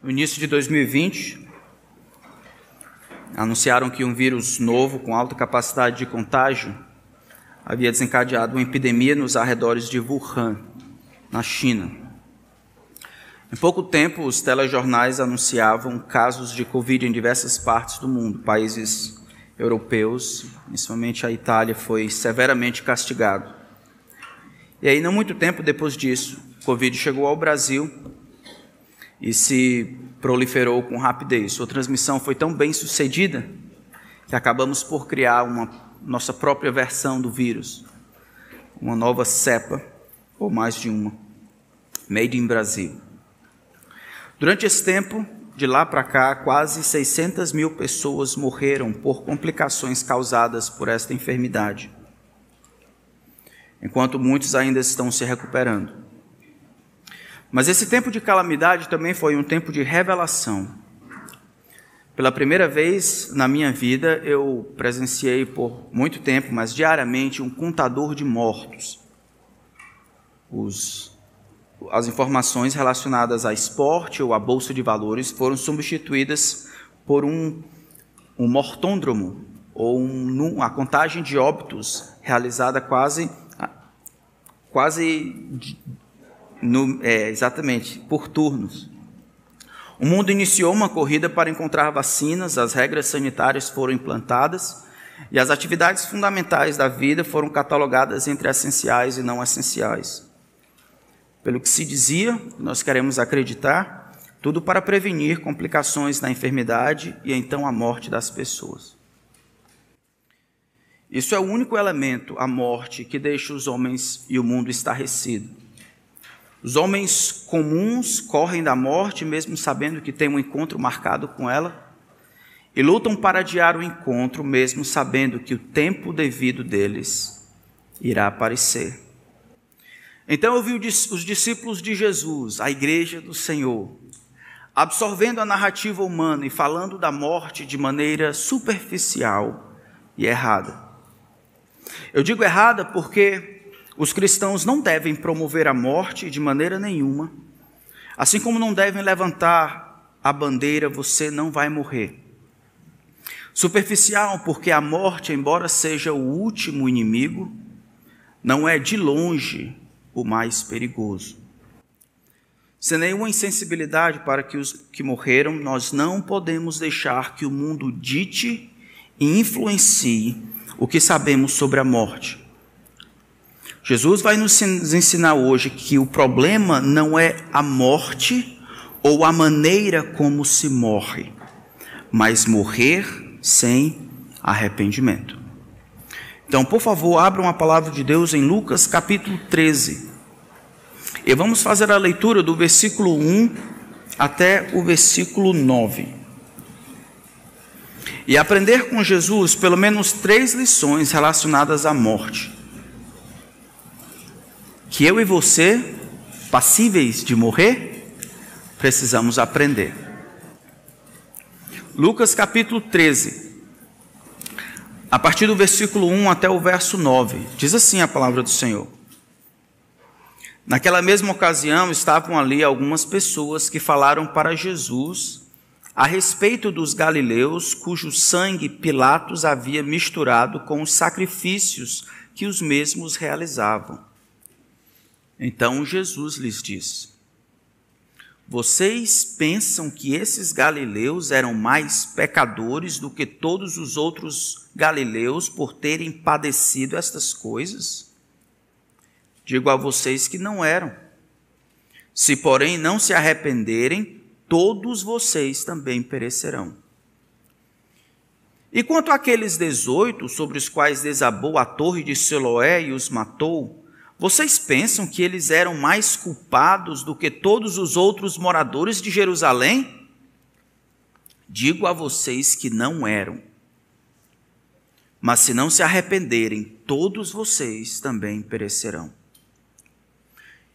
No início de 2020, anunciaram que um vírus novo com alta capacidade de contágio havia desencadeado uma epidemia nos arredores de Wuhan, na China. Em pouco tempo, os telejornais anunciavam casos de Covid em diversas partes do mundo. Países europeus, principalmente a Itália, foi severamente castigado. E aí, não muito tempo depois disso, Covid chegou ao Brasil e se proliferou com rapidez. Sua transmissão foi tão bem sucedida que acabamos por criar uma nossa própria versão do vírus, uma nova cepa, ou mais de uma, made in Brasil. Durante esse tempo, de lá para cá, quase 600 mil pessoas morreram por complicações causadas por esta enfermidade, enquanto muitos ainda estão se recuperando. Mas esse tempo de calamidade também foi um tempo de revelação. Pela primeira vez na minha vida, eu presenciei por muito tempo, mas diariamente, um contador de mortos. Os, as informações relacionadas a esporte ou a bolsa de valores foram substituídas por um, um mortôndromo, ou um, a contagem de óbitos realizada quase, quase no, é, exatamente, por turnos. O mundo iniciou uma corrida para encontrar vacinas, as regras sanitárias foram implantadas e as atividades fundamentais da vida foram catalogadas entre essenciais e não essenciais. Pelo que se dizia, nós queremos acreditar, tudo para prevenir complicações na enfermidade e então a morte das pessoas. Isso é o único elemento, a morte, que deixa os homens e o mundo estarrecido. Os homens comuns correm da morte, mesmo sabendo que tem um encontro marcado com ela, e lutam para adiar o encontro, mesmo sabendo que o tempo devido deles irá aparecer. Então eu vi os discípulos de Jesus, a igreja do Senhor, absorvendo a narrativa humana e falando da morte de maneira superficial e errada. Eu digo errada porque os cristãos não devem promover a morte de maneira nenhuma, assim como não devem levantar a bandeira você não vai morrer. Superficial, porque a morte, embora seja o último inimigo, não é de longe o mais perigoso. Sem nenhuma insensibilidade para que os que morreram, nós não podemos deixar que o mundo dite e influencie o que sabemos sobre a morte. Jesus vai nos ensinar hoje que o problema não é a morte ou a maneira como se morre, mas morrer sem arrependimento. Então, por favor, abram a palavra de Deus em Lucas capítulo 13. E vamos fazer a leitura do versículo 1 até o versículo 9. E aprender com Jesus pelo menos três lições relacionadas à morte que eu e você, passíveis de morrer, precisamos aprender. Lucas capítulo 13, a partir do versículo 1 até o verso 9, diz assim a palavra do Senhor. Naquela mesma ocasião estavam ali algumas pessoas que falaram para Jesus a respeito dos galileus cujo sangue Pilatos havia misturado com os sacrifícios que os mesmos realizavam. Então Jesus lhes disse: Vocês pensam que esses galileus eram mais pecadores do que todos os outros galileus por terem padecido estas coisas? Digo a vocês que não eram. Se, porém, não se arrependerem, todos vocês também perecerão. E quanto àqueles dezoito sobre os quais desabou a torre de Siloé e os matou, vocês pensam que eles eram mais culpados do que todos os outros moradores de Jerusalém? Digo a vocês que não eram. Mas se não se arrependerem, todos vocês também perecerão.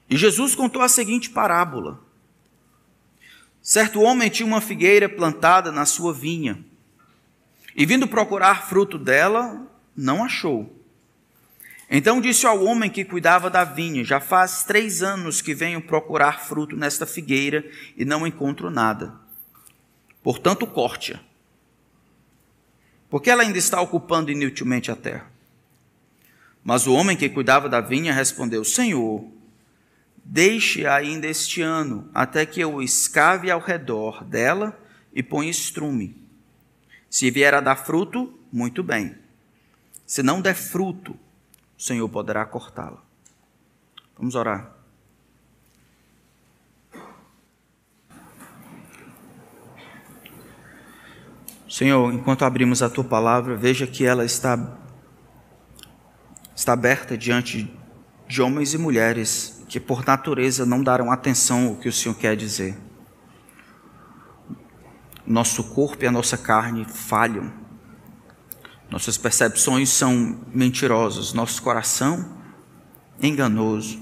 E Jesus contou a seguinte parábola: Certo homem tinha uma figueira plantada na sua vinha, e vindo procurar fruto dela, não achou. Então disse ao homem que cuidava da vinha: Já faz três anos que venho procurar fruto nesta figueira e não encontro nada. Portanto, corte-a. Porque ela ainda está ocupando inutilmente a terra. Mas o homem que cuidava da vinha respondeu: Senhor, deixe ainda este ano, até que eu escave ao redor dela e ponha estrume. Se vier a dar fruto, muito bem. Se não der fruto, o Senhor poderá cortá-la. Vamos orar. Senhor, enquanto abrimos a tua palavra, veja que ela está, está aberta diante de homens e mulheres que, por natureza, não darão atenção ao que o Senhor quer dizer. Nosso corpo e a nossa carne falham nossas percepções são mentirosas, nosso coração enganoso.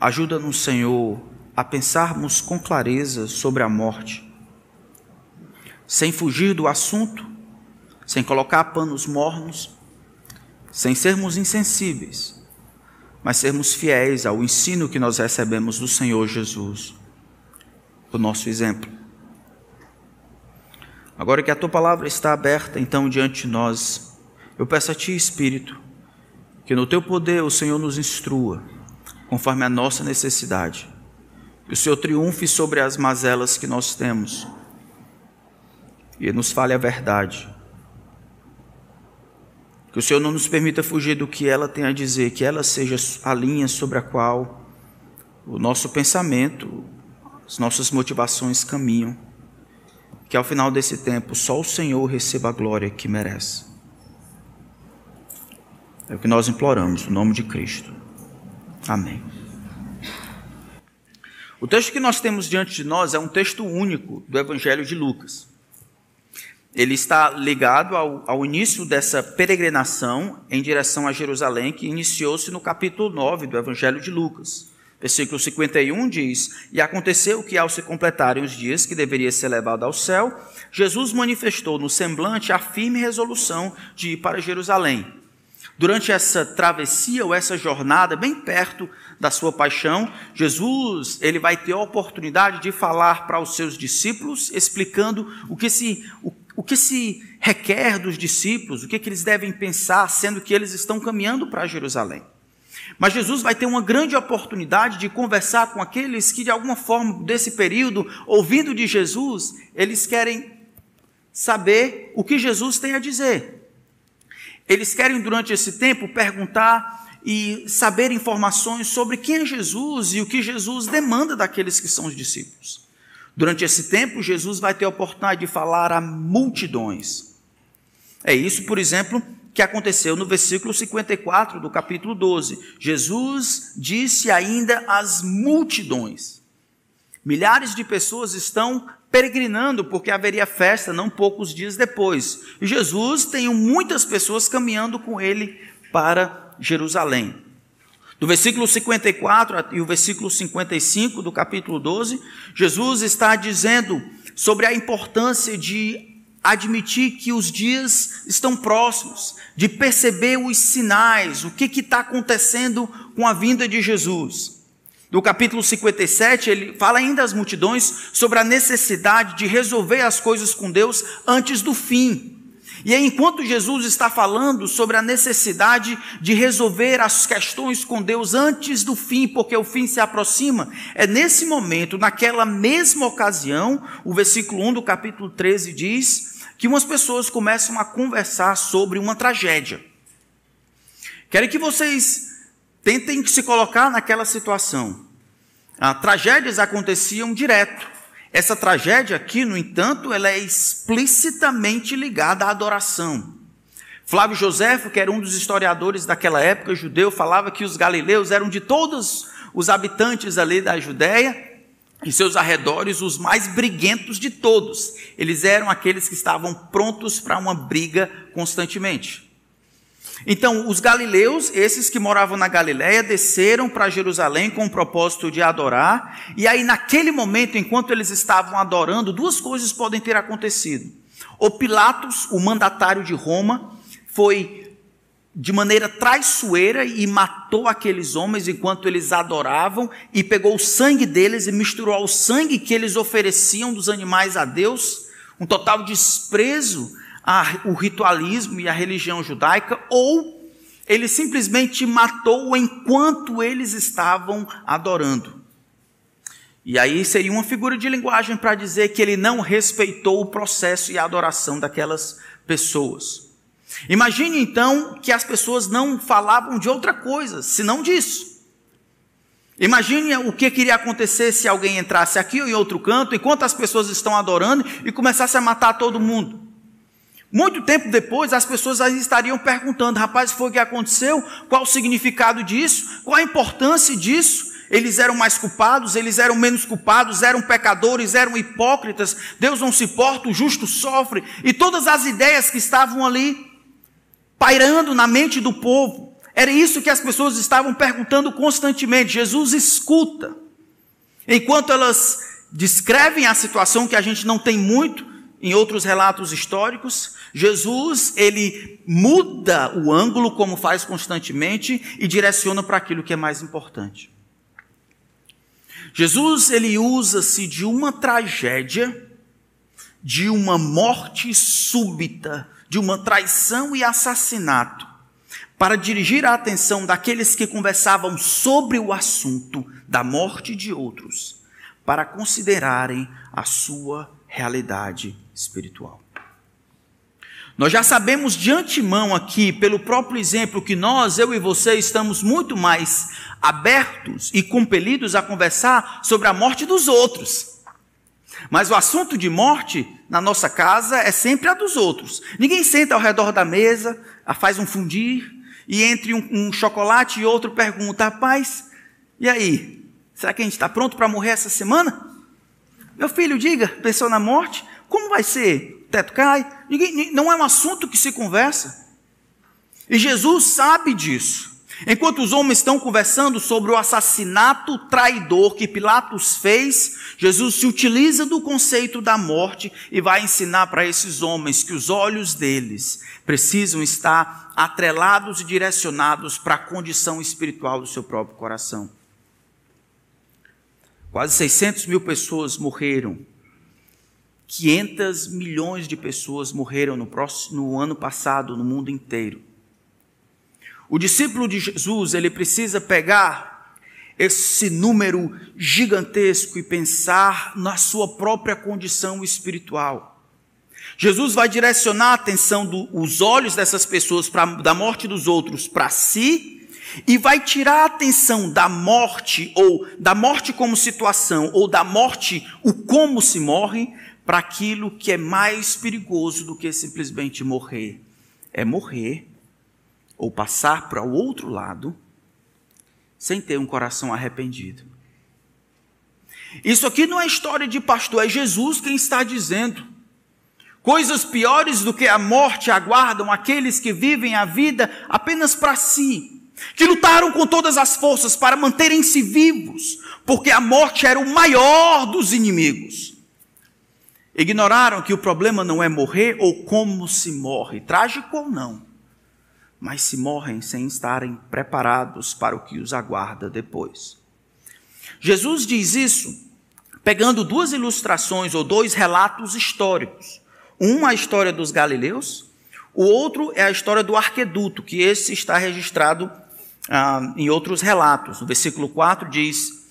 Ajuda-nos, Senhor, a pensarmos com clareza sobre a morte, sem fugir do assunto, sem colocar panos mornos, sem sermos insensíveis, mas sermos fiéis ao ensino que nós recebemos do Senhor Jesus, o nosso exemplo. Agora que a tua palavra está aberta então diante de nós, eu peço a ti, Espírito, que no teu poder o Senhor nos instrua, conforme a nossa necessidade. Que o Senhor triunfe sobre as mazelas que nós temos e nos fale a verdade. Que o Senhor não nos permita fugir do que ela tem a dizer, que ela seja a linha sobre a qual o nosso pensamento, as nossas motivações caminham que ao final desse tempo só o Senhor receba a glória que merece. É o que nós imploramos, no nome de Cristo. Amém. O texto que nós temos diante de nós é um texto único do Evangelho de Lucas. Ele está ligado ao, ao início dessa peregrinação em direção a Jerusalém, que iniciou-se no capítulo 9 do Evangelho de Lucas. Versículo 51 diz: E aconteceu que, ao se completarem os dias que deveria ser levado ao céu, Jesus manifestou no semblante a firme resolução de ir para Jerusalém. Durante essa travessia ou essa jornada, bem perto da sua paixão, Jesus ele vai ter a oportunidade de falar para os seus discípulos, explicando o que se, o, o que se requer dos discípulos, o que, que eles devem pensar, sendo que eles estão caminhando para Jerusalém. Mas Jesus vai ter uma grande oportunidade de conversar com aqueles que, de alguma forma, desse período, ouvindo de Jesus, eles querem saber o que Jesus tem a dizer. Eles querem, durante esse tempo, perguntar e saber informações sobre quem é Jesus e o que Jesus demanda daqueles que são os discípulos. Durante esse tempo, Jesus vai ter a oportunidade de falar a multidões. É isso, por exemplo, que aconteceu no versículo 54 do capítulo 12. Jesus disse ainda às multidões. Milhares de pessoas estão peregrinando porque haveria festa não poucos dias depois. E Jesus tem muitas pessoas caminhando com ele para Jerusalém. Do versículo 54 e o versículo 55 do capítulo 12, Jesus está dizendo sobre a importância de admitir que os dias estão próximos, de perceber os sinais, o que está acontecendo com a vinda de Jesus. No capítulo 57, ele fala ainda às multidões sobre a necessidade de resolver as coisas com Deus antes do fim. E aí, enquanto Jesus está falando sobre a necessidade de resolver as questões com Deus antes do fim, porque o fim se aproxima, é nesse momento, naquela mesma ocasião, o versículo 1 do capítulo 13 diz: que umas pessoas começam a conversar sobre uma tragédia. Quero que vocês tentem se colocar naquela situação. Ah, tragédias aconteciam direto. Essa tragédia aqui, no entanto, ela é explicitamente ligada à adoração. Flávio Joséfo, que era um dos historiadores daquela época judeu, falava que os galileus eram de todos os habitantes ali da Judéia, e seus arredores os mais briguentos de todos. Eles eram aqueles que estavam prontos para uma briga constantemente. Então, os galileus, esses que moravam na Galiléia, desceram para Jerusalém com o propósito de adorar, e aí naquele momento, enquanto eles estavam adorando, duas coisas podem ter acontecido. O Pilatos, o mandatário de Roma, foi de maneira traiçoeira e matou aqueles homens enquanto eles adoravam e pegou o sangue deles e misturou ao sangue que eles ofereciam dos animais a Deus, um total desprezo ao ritualismo e à religião judaica, ou ele simplesmente matou enquanto eles estavam adorando. E aí seria uma figura de linguagem para dizer que ele não respeitou o processo e a adoração daquelas pessoas. Imagine então que as pessoas não falavam de outra coisa, senão disso. Imagine o que queria acontecer se alguém entrasse aqui ou em outro canto, enquanto as pessoas estão adorando, e começasse a matar todo mundo. Muito tempo depois, as pessoas estariam perguntando: rapaz, foi o que aconteceu? Qual o significado disso? Qual a importância disso? Eles eram mais culpados, eles eram menos culpados, eram pecadores, eram hipócritas. Deus não se importa, o justo sofre. E todas as ideias que estavam ali pairando na mente do povo. Era isso que as pessoas estavam perguntando constantemente. Jesus escuta. Enquanto elas descrevem a situação que a gente não tem muito em outros relatos históricos, Jesus, ele muda o ângulo como faz constantemente e direciona para aquilo que é mais importante. Jesus, ele usa-se de uma tragédia, de uma morte súbita, de uma traição e assassinato para dirigir a atenção daqueles que conversavam sobre o assunto da morte de outros, para considerarem a sua realidade espiritual. Nós já sabemos de antemão aqui, pelo próprio exemplo, que nós, eu e você, estamos muito mais abertos e compelidos a conversar sobre a morte dos outros mas o assunto de morte na nossa casa é sempre a dos outros. Ninguém senta ao redor da mesa, faz um fundir, e entre um, um chocolate e outro pergunta: rapaz, e aí? Será que a gente está pronto para morrer essa semana? Meu filho, diga, pensou na morte? Como vai ser? Teto cai? Ninguém, não é um assunto que se conversa. E Jesus sabe disso. Enquanto os homens estão conversando sobre o assassinato traidor que Pilatos fez, Jesus se utiliza do conceito da morte e vai ensinar para esses homens que os olhos deles precisam estar atrelados e direcionados para a condição espiritual do seu próprio coração. Quase 600 mil pessoas morreram. 500 milhões de pessoas morreram no, próximo, no ano passado no mundo inteiro. O discípulo de Jesus, ele precisa pegar esse número gigantesco e pensar na sua própria condição espiritual. Jesus vai direcionar a atenção dos olhos dessas pessoas pra, da morte dos outros para si e vai tirar a atenção da morte ou da morte como situação ou da morte o como se morre para aquilo que é mais perigoso do que simplesmente morrer. É morrer ou passar para o outro lado sem ter um coração arrependido. Isso aqui não é história de pastor, é Jesus quem está dizendo. Coisas piores do que a morte aguardam aqueles que vivem a vida apenas para si, que lutaram com todas as forças para manterem-se vivos, porque a morte era o maior dos inimigos. Ignoraram que o problema não é morrer ou como se morre, trágico ou não mas se morrem sem estarem preparados para o que os aguarda depois. Jesus diz isso pegando duas ilustrações ou dois relatos históricos. Um a história dos galileus, o outro é a história do arqueduto, que esse está registrado ah, em outros relatos. No versículo 4 diz: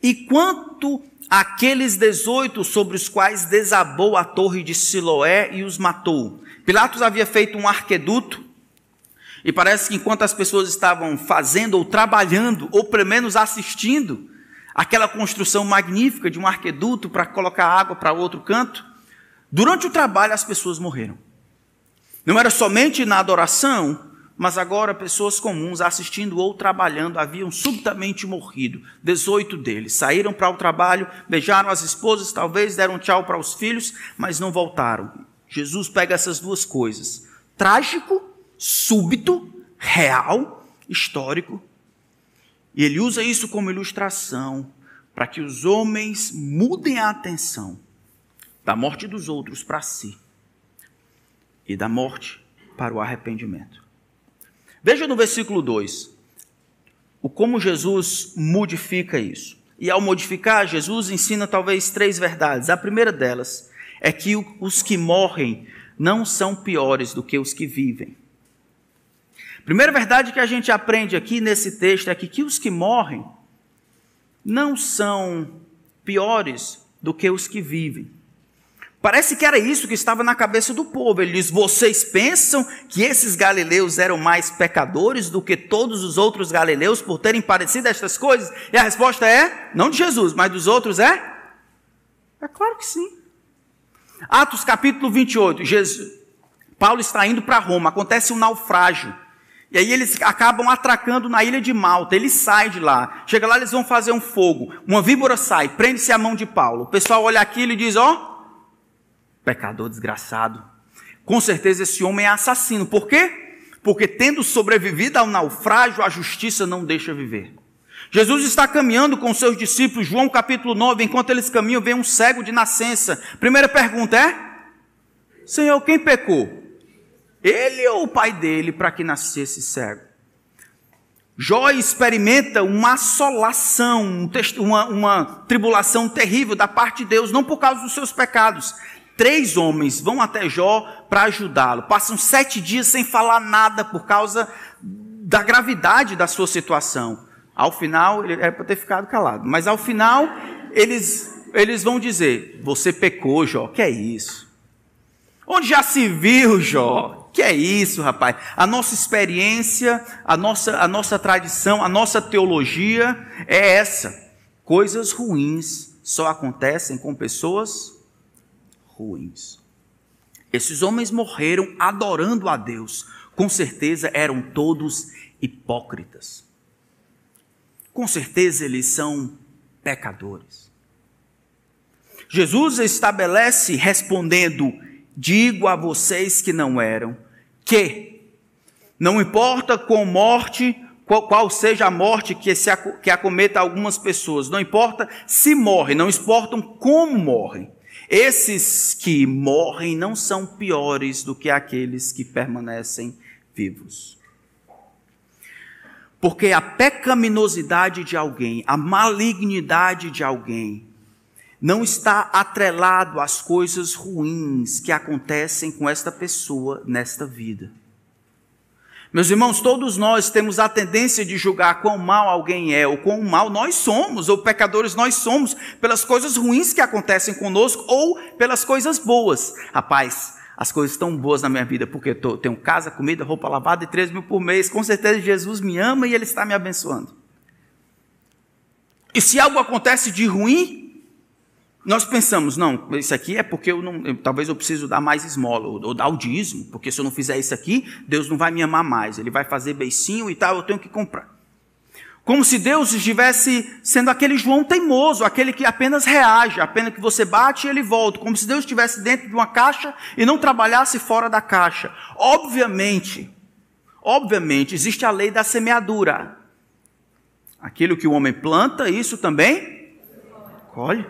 E quanto aqueles dezoito sobre os quais desabou a torre de Siloé e os matou. Pilatos havia feito um arqueduto e parece que enquanto as pessoas estavam fazendo ou trabalhando, ou pelo menos assistindo, aquela construção magnífica de um arqueduto para colocar água para outro canto, durante o trabalho as pessoas morreram. Não era somente na adoração, mas agora pessoas comuns assistindo ou trabalhando haviam subitamente morrido. 18 deles saíram para o trabalho, beijaram as esposas, talvez deram tchau para os filhos, mas não voltaram. Jesus pega essas duas coisas: trágico súbito, real, histórico. E ele usa isso como ilustração para que os homens mudem a atenção da morte dos outros para si e da morte para o arrependimento. Veja no versículo 2 o como Jesus modifica isso. E ao modificar, Jesus ensina talvez três verdades. A primeira delas é que os que morrem não são piores do que os que vivem. Primeira verdade que a gente aprende aqui nesse texto é que, que os que morrem não são piores do que os que vivem. Parece que era isso que estava na cabeça do povo. Ele diz: Vocês pensam que esses galileus eram mais pecadores do que todos os outros galileus por terem parecido estas coisas? E a resposta é: não de Jesus, mas dos outros é? É claro que sim. Atos capítulo 28, Jesus, Paulo está indo para Roma, acontece um naufrágio. E aí eles acabam atracando na ilha de Malta. Ele sai de lá. Chega lá, eles vão fazer um fogo. Uma víbora sai, prende-se a mão de Paulo. O pessoal olha aquilo e diz: Ó, oh, Pecador desgraçado. Com certeza esse homem é assassino. Por quê? Porque tendo sobrevivido ao naufrágio, a justiça não deixa viver. Jesus está caminhando com seus discípulos, João capítulo 9, enquanto eles caminham, vem um cego de nascença. Primeira pergunta é: Senhor, quem pecou? Ele ou o pai dele para que nascesse cego? Jó experimenta uma assolação, uma, uma tribulação terrível da parte de Deus, não por causa dos seus pecados, Três homens vão até Jó para ajudá-lo. Passam sete dias sem falar nada por causa da gravidade da sua situação. Ao final, ele era para ter ficado calado, mas ao final, eles, eles vão dizer: Você pecou, Jó, que é isso? Onde já se viu, Jó? Que é isso, rapaz? A nossa experiência, a nossa, a nossa tradição, a nossa teologia é essa. Coisas ruins só acontecem com pessoas ruins. Esses homens morreram adorando a Deus. Com certeza eram todos hipócritas. Com certeza eles são pecadores. Jesus estabelece respondendo: Digo a vocês que não eram, que não importa com morte, qual, qual, seja a morte que, se, que acometa algumas pessoas, não importa se morrem, não importam como morrem. Esses que morrem não são piores do que aqueles que permanecem vivos. Porque a pecaminosidade de alguém, a malignidade de alguém, não está atrelado às coisas ruins que acontecem com esta pessoa nesta vida. Meus irmãos, todos nós temos a tendência de julgar quão mal alguém é, ou quão mal nós somos, ou pecadores nós somos, pelas coisas ruins que acontecem conosco, ou pelas coisas boas. Rapaz, as coisas estão boas na minha vida, porque eu tenho casa, comida, roupa lavada e 3 mil por mês. Com certeza Jesus me ama e Ele está me abençoando. E se algo acontece de ruim, nós pensamos, não, isso aqui é porque eu não, eu, talvez eu preciso dar mais esmola, ou, ou, dar o dízimo, porque se eu não fizer isso aqui, Deus não vai me amar mais, Ele vai fazer beicinho e tal, eu tenho que comprar. Como se Deus estivesse sendo aquele João teimoso, aquele que apenas reage, apenas que você bate e ele volta, como se Deus estivesse dentro de uma caixa e não trabalhasse fora da caixa. Obviamente, obviamente, existe a lei da semeadura. Aquilo que o homem planta, isso também colhe.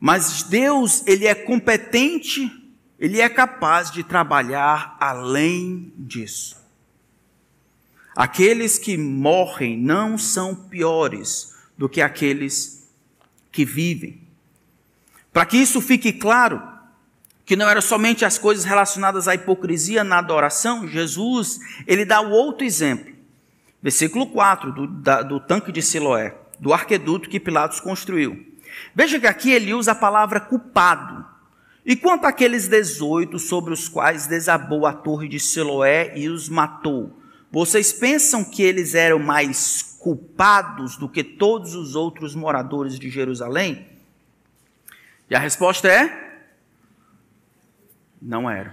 Mas Deus, ele é competente, ele é capaz de trabalhar além disso. Aqueles que morrem não são piores do que aqueles que vivem. Para que isso fique claro, que não era somente as coisas relacionadas à hipocrisia na adoração, Jesus, ele dá o outro exemplo. Versículo 4 do, da, do tanque de Siloé, do arqueduto que Pilatos construiu. Veja que aqui ele usa a palavra culpado. E quanto àqueles 18 sobre os quais desabou a torre de Siloé e os matou, vocês pensam que eles eram mais culpados do que todos os outros moradores de Jerusalém? E a resposta é: não eram.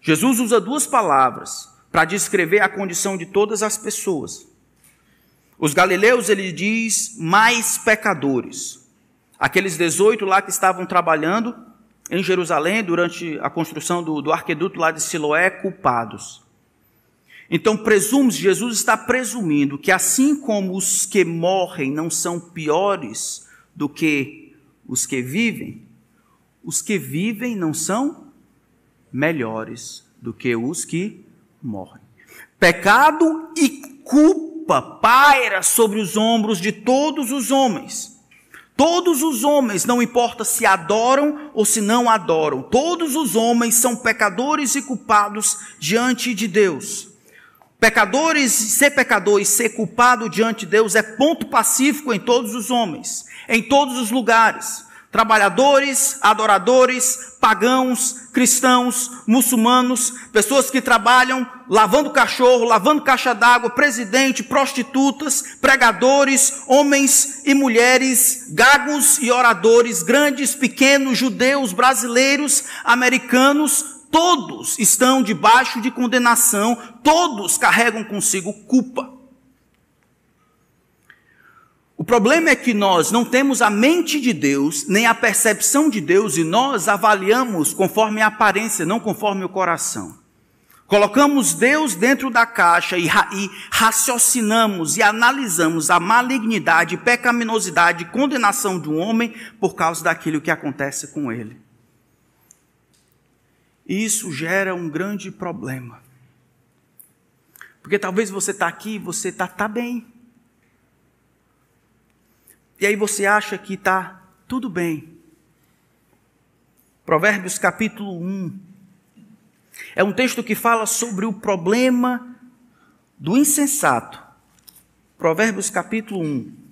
Jesus usa duas palavras para descrever a condição de todas as pessoas. Os galileus, ele diz, mais pecadores. Aqueles 18 lá que estavam trabalhando em Jerusalém durante a construção do, do arqueduto lá de Siloé, culpados. Então, presume Jesus está presumindo que assim como os que morrem não são piores do que os que vivem, os que vivem não são melhores do que os que morrem. Pecado e culpa paira sobre os ombros de todos os homens. Todos os homens, não importa se adoram ou se não adoram, todos os homens são pecadores e culpados diante de Deus. Pecadores, ser pecador e ser culpado diante de Deus é ponto pacífico em todos os homens, em todos os lugares trabalhadores, adoradores, pagãos, cristãos, muçulmanos, pessoas que trabalham lavando cachorro, lavando caixa d'água, presidente, prostitutas, pregadores, homens e mulheres, gagos e oradores, grandes, pequenos, judeus, brasileiros, americanos, todos estão debaixo de condenação, todos carregam consigo culpa. O problema é que nós não temos a mente de Deus, nem a percepção de Deus, e nós avaliamos conforme a aparência, não conforme o coração. Colocamos Deus dentro da caixa e, ra e raciocinamos e analisamos a malignidade, pecaminosidade condenação de um homem por causa daquilo que acontece com ele. E isso gera um grande problema. Porque talvez você está aqui e você está tá bem. E aí você acha que está tudo bem. Provérbios capítulo 1. É um texto que fala sobre o problema do insensato. Provérbios capítulo 1.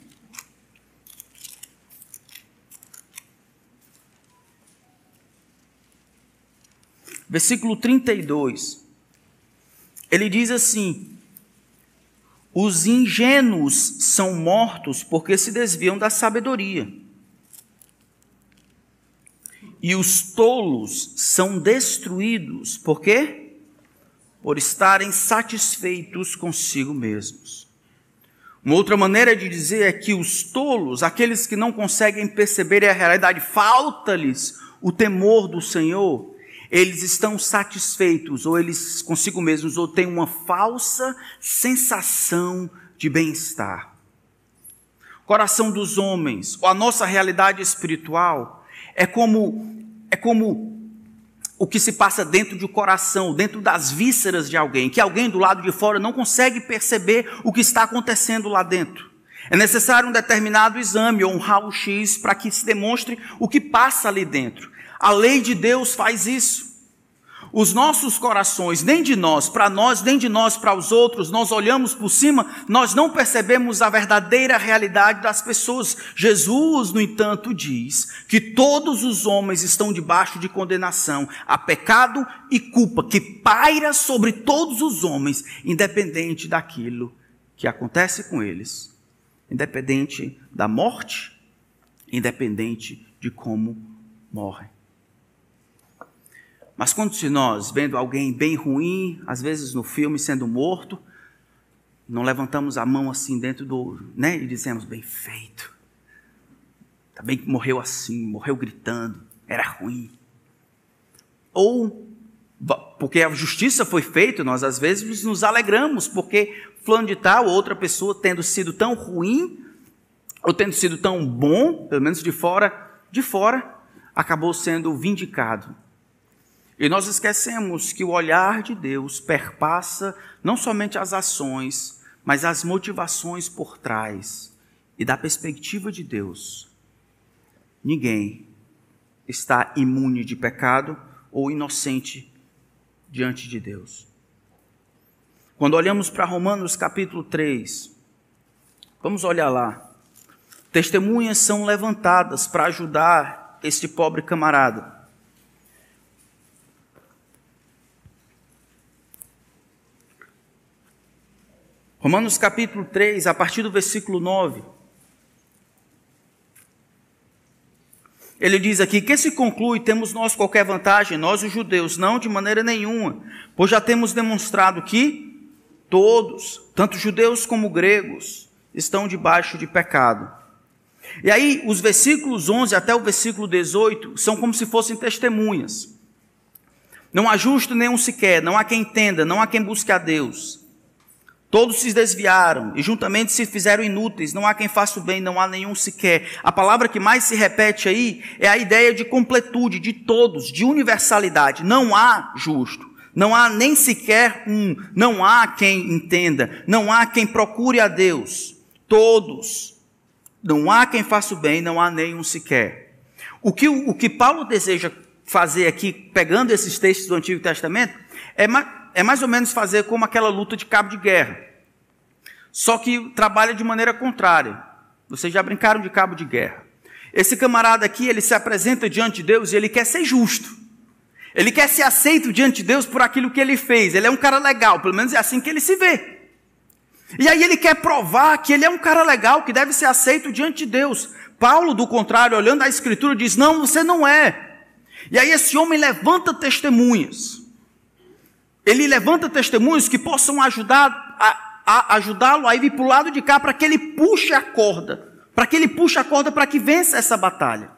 Versículo 32. Ele diz assim: os ingênuos são mortos porque se desviam da sabedoria. E os tolos são destruídos, por quê? Por estarem satisfeitos consigo mesmos. Uma outra maneira de dizer é que os tolos, aqueles que não conseguem perceber a realidade, falta-lhes o temor do Senhor, eles estão satisfeitos, ou eles consigo mesmos, ou têm uma falsa sensação de bem-estar. Coração dos homens, ou a nossa realidade espiritual, é como, é como o que se passa dentro do coração, dentro das vísceras de alguém, que alguém do lado de fora não consegue perceber o que está acontecendo lá dentro. É necessário um determinado exame ou um raio-x para que se demonstre o que passa ali dentro. A lei de Deus faz isso. Os nossos corações, nem de nós para nós, nem de nós para os outros, nós olhamos por cima, nós não percebemos a verdadeira realidade das pessoas. Jesus, no entanto, diz que todos os homens estão debaixo de condenação, a pecado e culpa que paira sobre todos os homens, independente daquilo que acontece com eles, independente da morte, independente de como morrem. Mas quando se nós, vendo alguém bem ruim, às vezes no filme sendo morto, não levantamos a mão assim dentro do, né, e dizemos bem feito. Também que morreu assim, morreu gritando, era ruim. Ou porque a justiça foi feita, nós às vezes nos alegramos porque fulano de tal, outra pessoa tendo sido tão ruim ou tendo sido tão bom, pelo menos de fora, de fora, acabou sendo vindicado. E nós esquecemos que o olhar de Deus perpassa não somente as ações, mas as motivações por trás. E da perspectiva de Deus, ninguém está imune de pecado ou inocente diante de Deus. Quando olhamos para Romanos capítulo 3, vamos olhar lá. Testemunhas são levantadas para ajudar este pobre camarada. Romanos capítulo 3, a partir do versículo 9. Ele diz aqui: Que se conclui, temos nós qualquer vantagem, nós os judeus? Não, de maneira nenhuma, pois já temos demonstrado que todos, tanto judeus como gregos, estão debaixo de pecado. E aí, os versículos 11 até o versículo 18 são como se fossem testemunhas. Não há justo nenhum sequer, não há quem entenda, não há quem busque a Deus. Todos se desviaram e juntamente se fizeram inúteis. Não há quem faça o bem, não há nenhum sequer. A palavra que mais se repete aí é a ideia de completude, de todos, de universalidade. Não há justo. Não há nem sequer um, não há quem entenda, não há quem procure a Deus. Todos. Não há quem faça o bem, não há nenhum sequer. O que, o que Paulo deseja fazer aqui, pegando esses textos do Antigo Testamento, é, é mais ou menos fazer como aquela luta de cabo de guerra. Só que trabalha de maneira contrária. Vocês já brincaram de cabo de guerra. Esse camarada aqui, ele se apresenta diante de Deus e ele quer ser justo. Ele quer ser aceito diante de Deus por aquilo que ele fez. Ele é um cara legal, pelo menos é assim que ele se vê. E aí ele quer provar que ele é um cara legal, que deve ser aceito diante de Deus. Paulo, do contrário, olhando a escritura, diz: Não, você não é. E aí esse homem levanta testemunhas. Ele levanta testemunhas que possam ajudar a, a ajudá-lo a ir para o lado de cá para que ele puxe a corda, para que ele puxe a corda para que vença essa batalha.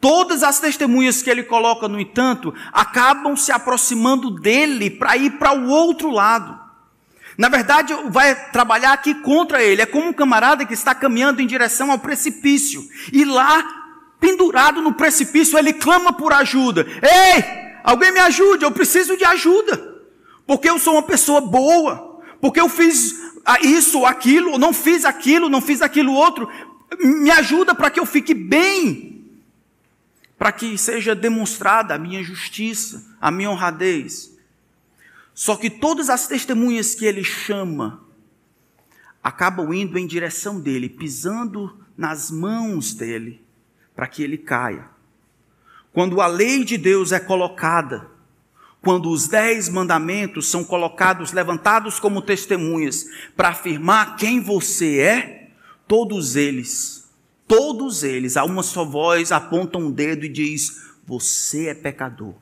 Todas as testemunhas que ele coloca, no entanto, acabam se aproximando dele para ir para o outro lado. Na verdade, vai trabalhar aqui contra ele. É como um camarada que está caminhando em direção ao precipício. E lá, pendurado no precipício, ele clama por ajuda. Ei, alguém me ajude, eu preciso de ajuda. Porque eu sou uma pessoa boa. Porque eu fiz isso aquilo, não fiz aquilo, não fiz aquilo outro. Me ajuda para que eu fique bem para que seja demonstrada a minha justiça, a minha honradez. Só que todas as testemunhas que ele chama acabam indo em direção dele, pisando nas mãos dele, para que ele caia. Quando a lei de Deus é colocada, quando os dez mandamentos são colocados, levantados como testemunhas, para afirmar quem você é, todos eles Todos eles, a uma só voz, apontam um dedo e diz: Você é pecador.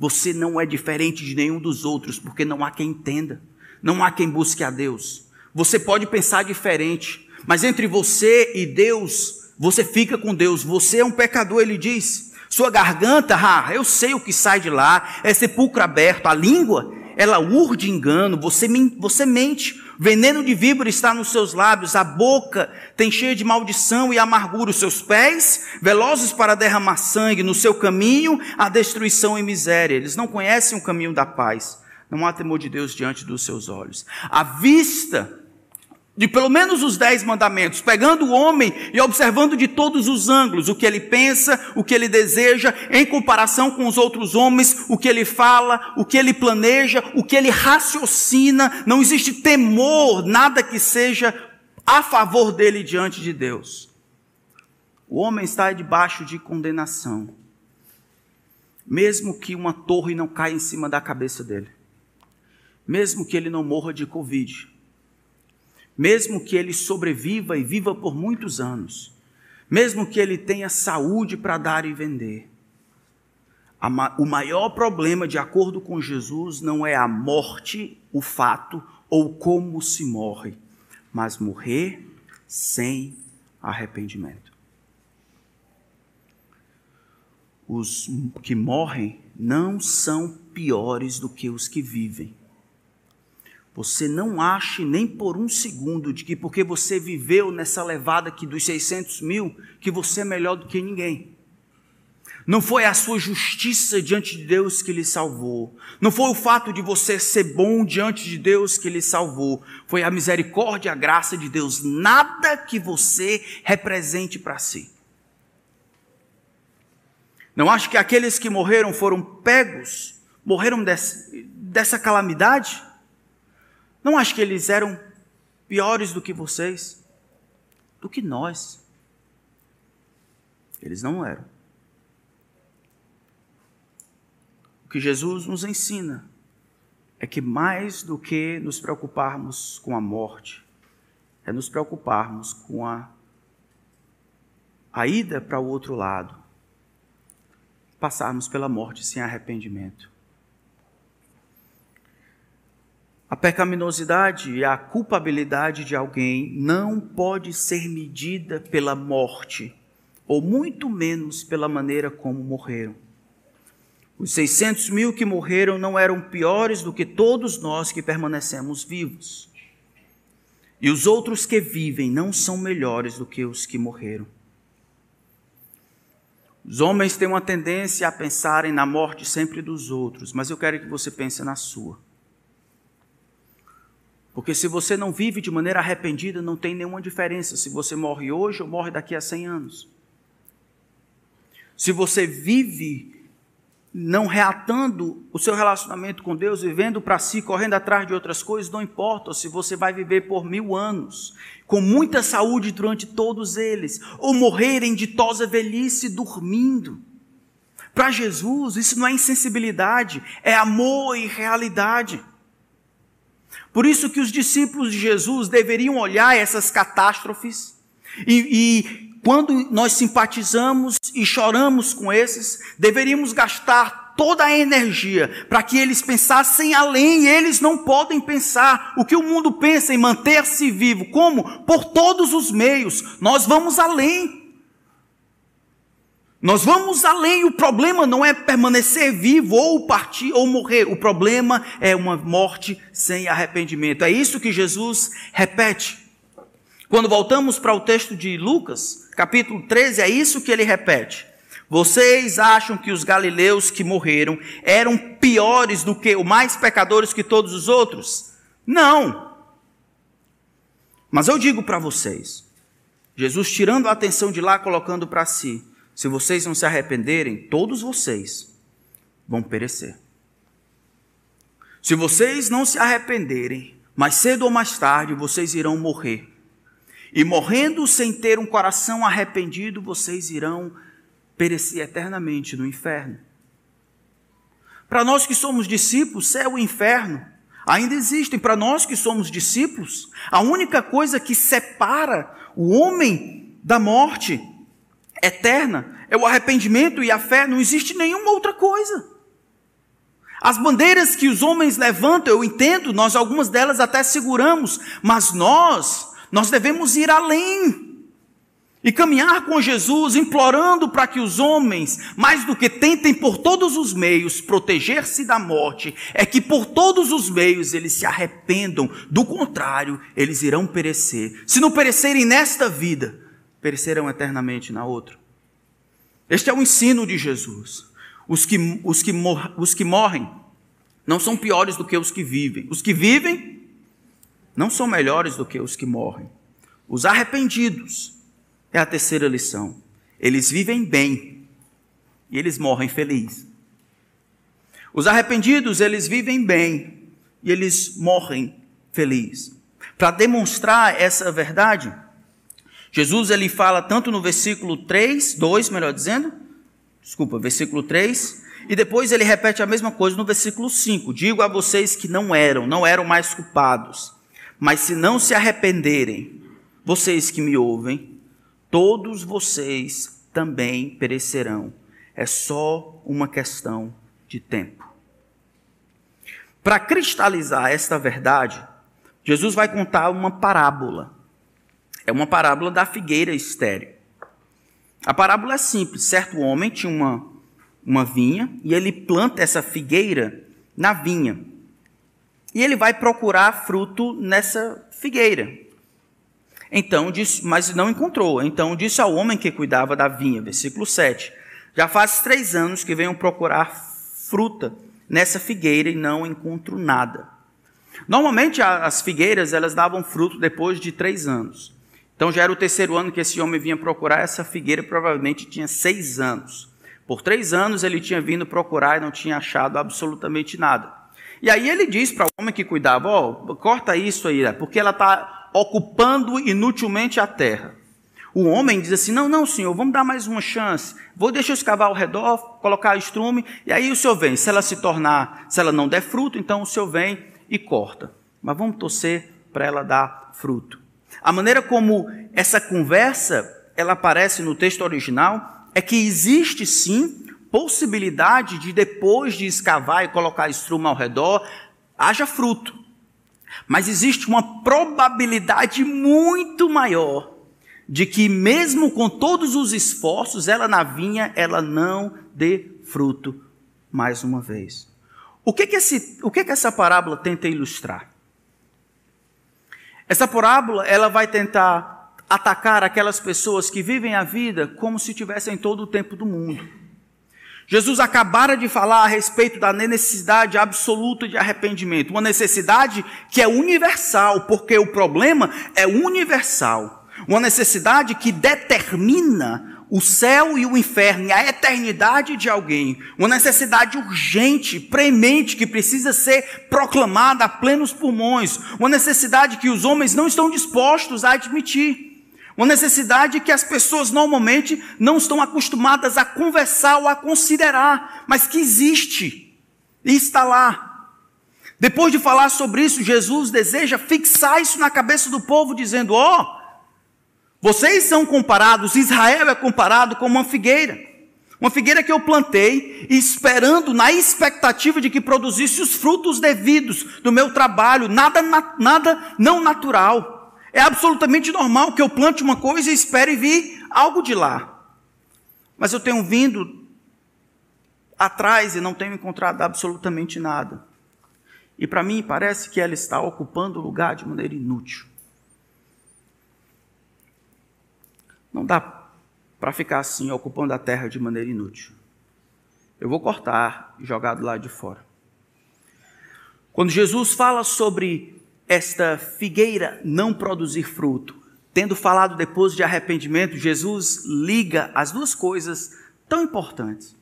Você não é diferente de nenhum dos outros, porque não há quem entenda, não há quem busque a Deus. Você pode pensar diferente, mas entre você e Deus, você fica com Deus. Você é um pecador, ele diz. Sua garganta, ah, eu sei o que sai de lá, é sepulcro aberto. A língua, ela urde engano, você, você mente. Veneno de víbora está nos seus lábios, a boca tem cheia de maldição e amargura, os seus pés, velozes para derramar sangue, no seu caminho, a destruição e miséria. Eles não conhecem o caminho da paz. Não há temor de Deus diante dos seus olhos. A vista de pelo menos os dez mandamentos, pegando o homem e observando de todos os ângulos o que ele pensa, o que ele deseja, em comparação com os outros homens, o que ele fala, o que ele planeja, o que ele raciocina, não existe temor, nada que seja a favor dele diante de Deus. O homem está debaixo de condenação, mesmo que uma torre não caia em cima da cabeça dele, mesmo que ele não morra de Covid mesmo que ele sobreviva e viva por muitos anos, mesmo que ele tenha saúde para dar e vender. O maior problema, de acordo com Jesus, não é a morte, o fato ou como se morre, mas morrer sem arrependimento. Os que morrem não são piores do que os que vivem. Você não ache nem por um segundo de que porque você viveu nessa levada aqui dos 600 mil, que você é melhor do que ninguém. Não foi a sua justiça diante de Deus que lhe salvou. Não foi o fato de você ser bom diante de Deus que lhe salvou. Foi a misericórdia a graça de Deus. Nada que você represente para si. Não acho que aqueles que morreram foram pegos, morreram dessa calamidade? Não acho que eles eram piores do que vocês, do que nós. Eles não eram. O que Jesus nos ensina é que mais do que nos preocuparmos com a morte, é nos preocuparmos com a, a ida para o outro lado, passarmos pela morte sem arrependimento. A pecaminosidade e a culpabilidade de alguém não pode ser medida pela morte, ou muito menos pela maneira como morreram. Os 600 mil que morreram não eram piores do que todos nós que permanecemos vivos. E os outros que vivem não são melhores do que os que morreram. Os homens têm uma tendência a pensarem na morte sempre dos outros, mas eu quero que você pense na sua. Porque se você não vive de maneira arrependida, não tem nenhuma diferença se você morre hoje ou morre daqui a 100 anos. Se você vive não reatando o seu relacionamento com Deus, vivendo para si, correndo atrás de outras coisas, não importa se você vai viver por mil anos, com muita saúde durante todos eles, ou morrer em ditosa velhice dormindo. Para Jesus, isso não é insensibilidade, é amor e realidade. Por isso que os discípulos de Jesus deveriam olhar essas catástrofes e, e quando nós simpatizamos e choramos com esses, deveríamos gastar toda a energia para que eles pensassem além. Eles não podem pensar o que o mundo pensa em manter-se vivo. Como? Por todos os meios. Nós vamos além. Nós vamos além. O problema não é permanecer vivo ou partir ou morrer. O problema é uma morte sem arrependimento. É isso que Jesus repete. Quando voltamos para o texto de Lucas, capítulo 13, é isso que ele repete. Vocês acham que os galileus que morreram eram piores do que, ou mais pecadores que todos os outros? Não. Mas eu digo para vocês, Jesus tirando a atenção de lá, colocando para si, se vocês não se arrependerem, todos vocês vão perecer. Se vocês não se arrependerem, mais cedo ou mais tarde vocês irão morrer. E morrendo sem ter um coração arrependido, vocês irão perecer eternamente no inferno. Para nós que somos discípulos, céu e inferno ainda existem. Para nós que somos discípulos, a única coisa que separa o homem da morte eterna é o arrependimento e a fé, não existe nenhuma outra coisa. As bandeiras que os homens levantam, eu entendo, nós algumas delas até seguramos, mas nós nós devemos ir além e caminhar com Jesus, implorando para que os homens, mais do que tentem por todos os meios proteger-se da morte, é que por todos os meios eles se arrependam, do contrário, eles irão perecer. Se não perecerem nesta vida, perecerão eternamente na outra. Este é o ensino de Jesus. Os que, os que, mor os que morrem não são piores do que os que vivem. Os que vivem não são melhores do que os que morrem. Os arrependidos é a terceira lição. Eles vivem bem e eles morrem felizes. Os arrependidos, eles vivem bem e eles morrem felizes. Para demonstrar essa verdade, Jesus ele fala tanto no versículo 3, 2, melhor dizendo, desculpa, versículo 3, e depois ele repete a mesma coisa no versículo 5. Digo a vocês que não eram, não eram mais culpados, mas se não se arrependerem, vocês que me ouvem, todos vocês também perecerão. É só uma questão de tempo. Para cristalizar esta verdade, Jesus vai contar uma parábola. É uma parábola da figueira estéril. A parábola é simples. Certo homem tinha uma, uma vinha e ele planta essa figueira na vinha. E ele vai procurar fruto nessa figueira. Então disse, mas não encontrou. Então disse ao homem que cuidava da vinha, versículo 7. Já faz três anos que venho procurar fruta nessa figueira e não encontro nada. Normalmente as figueiras elas davam fruto depois de três anos. Então já era o terceiro ano que esse homem vinha procurar essa figueira, provavelmente tinha seis anos. Por três anos ele tinha vindo procurar e não tinha achado absolutamente nada. E aí ele diz para o homem que cuidava: Ó, oh, corta isso aí, né, porque ela está ocupando inutilmente a terra. O homem diz assim: Não, não, senhor, vamos dar mais uma chance. Vou deixar escavar ao redor, colocar estrume, e aí o senhor vem. Se ela se tornar, se ela não der fruto, então o senhor vem e corta. Mas vamos torcer para ela dar fruto. A maneira como essa conversa ela aparece no texto original é que existe sim possibilidade de depois de escavar e colocar estrume ao redor, haja fruto. Mas existe uma probabilidade muito maior de que mesmo com todos os esforços, ela na vinha, ela não dê fruto mais uma vez. O que que, esse, o que que essa parábola tenta ilustrar? Essa parábola, ela vai tentar atacar aquelas pessoas que vivem a vida como se tivessem todo o tempo do mundo. Jesus acabara de falar a respeito da necessidade absoluta de arrependimento, uma necessidade que é universal, porque o problema é universal, uma necessidade que determina o céu e o inferno e a eternidade de alguém, uma necessidade urgente, premente, que precisa ser proclamada a plenos pulmões, uma necessidade que os homens não estão dispostos a admitir. Uma necessidade que as pessoas normalmente não estão acostumadas a conversar ou a considerar, mas que existe e está lá. Depois de falar sobre isso, Jesus deseja fixar isso na cabeça do povo, dizendo: Ó, oh, vocês são comparados, Israel é comparado com uma figueira. Uma figueira que eu plantei, esperando, na expectativa de que produzisse os frutos devidos do meu trabalho, nada, nada não natural. É absolutamente normal que eu plante uma coisa e espere vir algo de lá. Mas eu tenho vindo atrás e não tenho encontrado absolutamente nada. E para mim parece que ela está ocupando o lugar de maneira inútil. Não dá para ficar assim, ocupando a terra de maneira inútil. Eu vou cortar e jogar do lado de fora. Quando Jesus fala sobre esta figueira não produzir fruto. Tendo falado depois de arrependimento, Jesus liga as duas coisas tão importantes.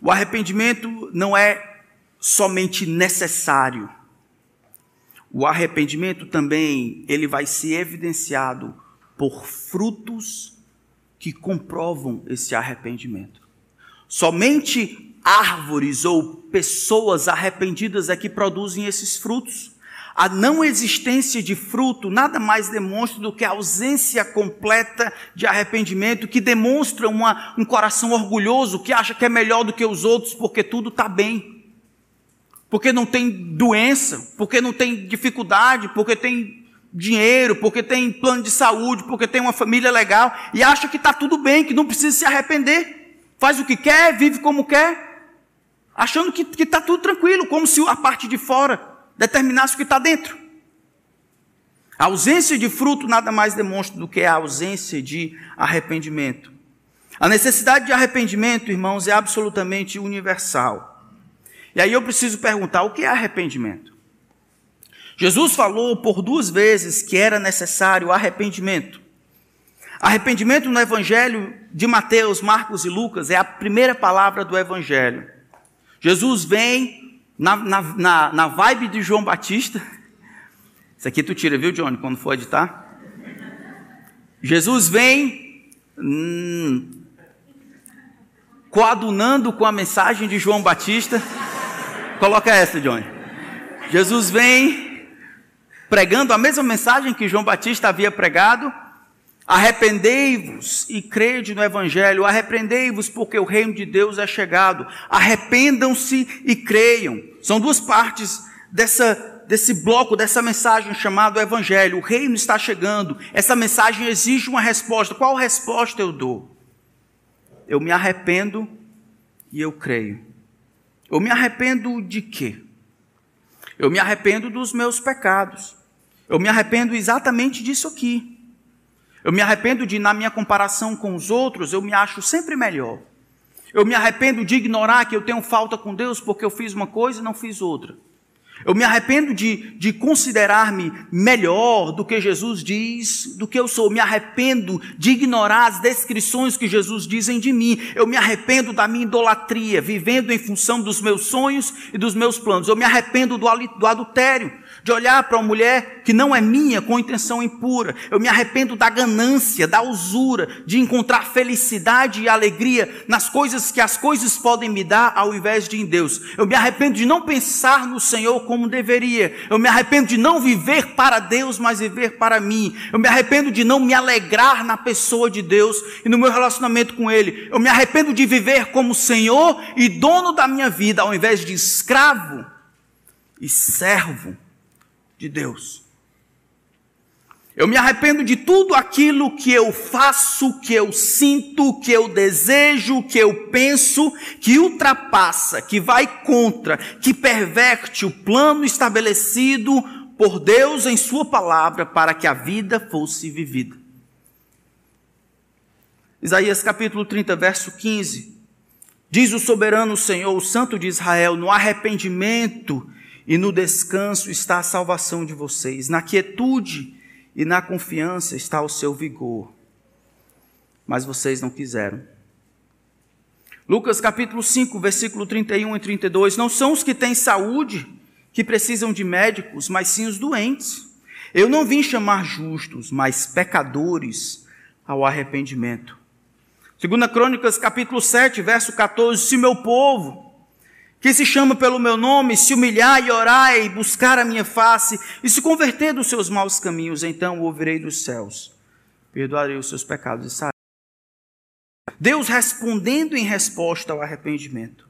O arrependimento não é somente necessário. O arrependimento também ele vai ser evidenciado por frutos que comprovam esse arrependimento. Somente árvores ou pessoas arrependidas é que produzem esses frutos. A não existência de fruto nada mais demonstra do que a ausência completa de arrependimento, que demonstra uma, um coração orgulhoso que acha que é melhor do que os outros porque tudo está bem, porque não tem doença, porque não tem dificuldade, porque tem dinheiro, porque tem plano de saúde, porque tem uma família legal e acha que está tudo bem, que não precisa se arrepender, faz o que quer, vive como quer, achando que está tudo tranquilo, como se a parte de fora determinasse o que está dentro. A ausência de fruto nada mais demonstra do que a ausência de arrependimento. A necessidade de arrependimento, irmãos, é absolutamente universal. E aí eu preciso perguntar: o que é arrependimento? Jesus falou por duas vezes que era necessário arrependimento. Arrependimento no Evangelho de Mateus, Marcos e Lucas é a primeira palavra do Evangelho. Jesus vem na, na, na, na vibe de João Batista. Isso aqui tu tira, viu, Johnny, quando for editar. Jesus vem hum, coadunando com a mensagem de João Batista. Coloca essa, Johnny. Jesus vem pregando a mesma mensagem que João Batista havia pregado Arrependei-vos e crede no Evangelho. Arrependei-vos porque o reino de Deus é chegado. Arrependam-se e creiam. São duas partes dessa, desse bloco, dessa mensagem chamada Evangelho. O reino está chegando. Essa mensagem exige uma resposta. Qual resposta eu dou? Eu me arrependo e eu creio. Eu me arrependo de quê? Eu me arrependo dos meus pecados. Eu me arrependo exatamente disso aqui. Eu me arrependo de, na minha comparação com os outros, eu me acho sempre melhor. Eu me arrependo de ignorar que eu tenho falta com Deus porque eu fiz uma coisa e não fiz outra. Eu me arrependo de, de considerar-me melhor do que Jesus diz, do que eu sou. Eu me arrependo de ignorar as descrições que Jesus dizem de mim. Eu me arrependo da minha idolatria, vivendo em função dos meus sonhos e dos meus planos. Eu me arrependo do, do adultério de olhar para uma mulher que não é minha com intenção impura. Eu me arrependo da ganância, da usura, de encontrar felicidade e alegria nas coisas que as coisas podem me dar ao invés de em Deus. Eu me arrependo de não pensar no Senhor como deveria. Eu me arrependo de não viver para Deus, mas viver para mim. Eu me arrependo de não me alegrar na pessoa de Deus e no meu relacionamento com Ele. Eu me arrependo de viver como Senhor e dono da minha vida, ao invés de escravo e servo de Deus. Eu me arrependo de tudo aquilo que eu faço, que eu sinto, que eu desejo, que eu penso, que ultrapassa, que vai contra, que perverte o plano estabelecido por Deus em Sua palavra para que a vida fosse vivida. Isaías capítulo 30, verso 15. Diz o soberano Senhor, o Santo de Israel: no arrependimento e no descanso está a salvação de vocês, na quietude e na confiança está o seu vigor. Mas vocês não quiseram. Lucas capítulo 5, versículo 31 e 32. Não são os que têm saúde que precisam de médicos, mas sim os doentes. Eu não vim chamar justos, mas pecadores ao arrependimento. Segunda Crônicas, capítulo 7, verso 14, se meu povo, que se chama pelo meu nome, se humilhar e orar e buscar a minha face e se converter dos seus maus caminhos, então ouvirei dos céus, perdoarei os seus pecados e sarei. Deus respondendo em resposta ao arrependimento.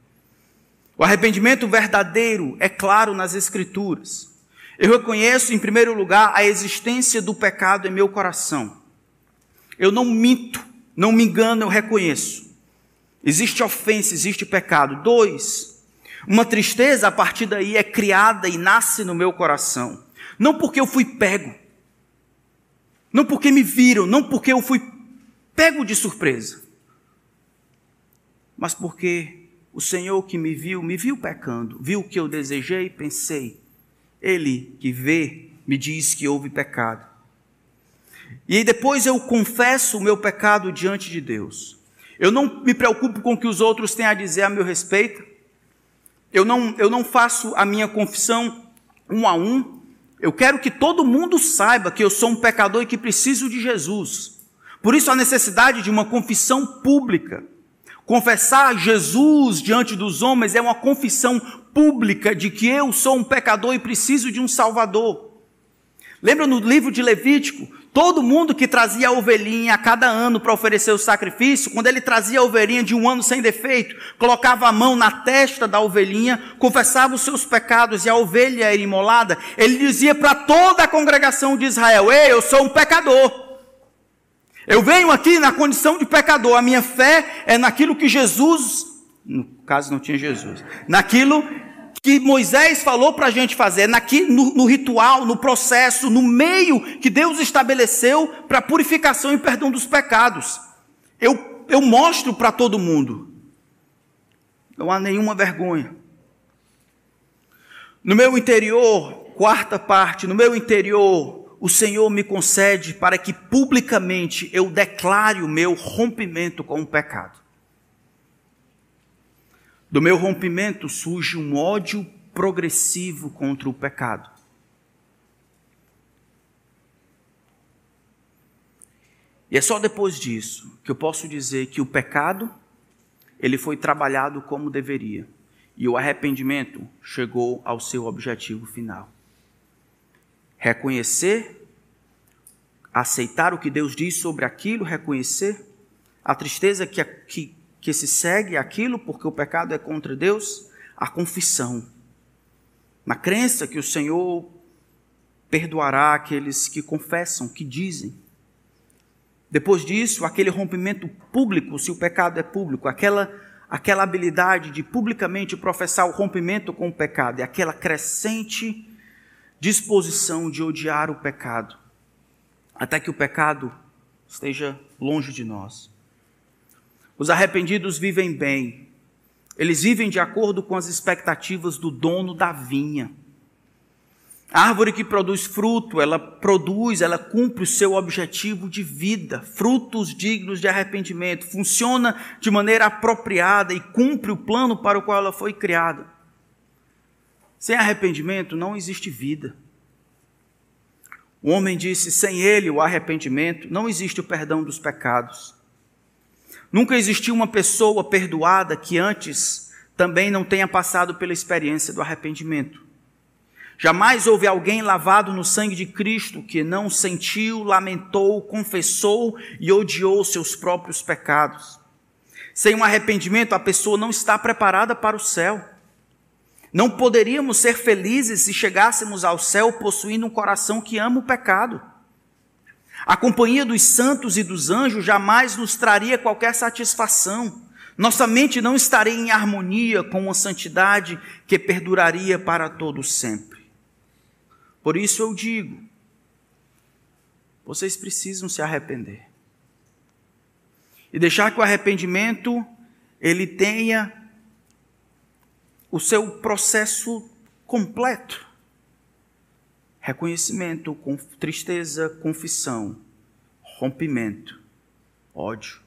O arrependimento verdadeiro é claro nas Escrituras. Eu reconheço, em primeiro lugar, a existência do pecado em meu coração. Eu não minto, não me engano, eu reconheço. Existe ofensa, existe pecado. Dois, uma tristeza a partir daí é criada e nasce no meu coração. Não porque eu fui pego, não porque me viram, não porque eu fui pego de surpresa, mas porque o Senhor que me viu, me viu pecando, viu o que eu desejei e pensei. Ele que vê, me diz que houve pecado. E aí depois eu confesso o meu pecado diante de Deus. Eu não me preocupo com o que os outros têm a dizer a meu respeito. Eu não, eu não faço a minha confissão um a um. Eu quero que todo mundo saiba que eu sou um pecador e que preciso de Jesus. Por isso a necessidade de uma confissão pública. Confessar Jesus diante dos homens é uma confissão pública de que eu sou um pecador e preciso de um Salvador. Lembra no livro de Levítico? Todo mundo que trazia a ovelhinha a cada ano para oferecer o sacrifício, quando ele trazia a ovelhinha de um ano sem defeito, colocava a mão na testa da ovelhinha, confessava os seus pecados e a ovelha era imolada, ele dizia para toda a congregação de Israel: Ei, eu sou um pecador. Eu venho aqui na condição de pecador. A minha fé é naquilo que Jesus, no caso não tinha Jesus, naquilo que Moisés falou para a gente fazer, naquilo, no, no ritual, no processo, no meio que Deus estabeleceu para purificação e perdão dos pecados. Eu, eu mostro para todo mundo. Não há nenhuma vergonha. No meu interior, quarta parte, no meu interior, o Senhor me concede para que publicamente eu declare o meu rompimento com o pecado. Do meu rompimento surge um ódio progressivo contra o pecado. E é só depois disso que eu posso dizer que o pecado ele foi trabalhado como deveria e o arrependimento chegou ao seu objetivo final reconhecer, aceitar o que Deus diz sobre aquilo, reconhecer a tristeza que, que, que se segue aquilo, porque o pecado é contra Deus, a confissão. Na crença que o Senhor perdoará aqueles que confessam, que dizem. Depois disso, aquele rompimento público, se o pecado é público, aquela, aquela habilidade de publicamente professar o rompimento com o pecado, é aquela crescente disposição de odiar o pecado, até que o pecado esteja longe de nós. Os arrependidos vivem bem, eles vivem de acordo com as expectativas do dono da vinha. A árvore que produz fruto, ela produz, ela cumpre o seu objetivo de vida, frutos dignos de arrependimento, funciona de maneira apropriada e cumpre o plano para o qual ela foi criada. Sem arrependimento não existe vida. O homem disse: sem ele, o arrependimento, não existe o perdão dos pecados. Nunca existiu uma pessoa perdoada que antes também não tenha passado pela experiência do arrependimento. Jamais houve alguém lavado no sangue de Cristo que não sentiu, lamentou, confessou e odiou seus próprios pecados. Sem um arrependimento, a pessoa não está preparada para o céu. Não poderíamos ser felizes se chegássemos ao céu possuindo um coração que ama o pecado. A companhia dos santos e dos anjos jamais nos traria qualquer satisfação. Nossa mente não estaria em harmonia com uma santidade que perduraria para todo sempre. Por isso eu digo: vocês precisam se arrepender. E deixar que o arrependimento ele tenha o seu processo completo. Reconhecimento, com tristeza, confissão, rompimento, ódio.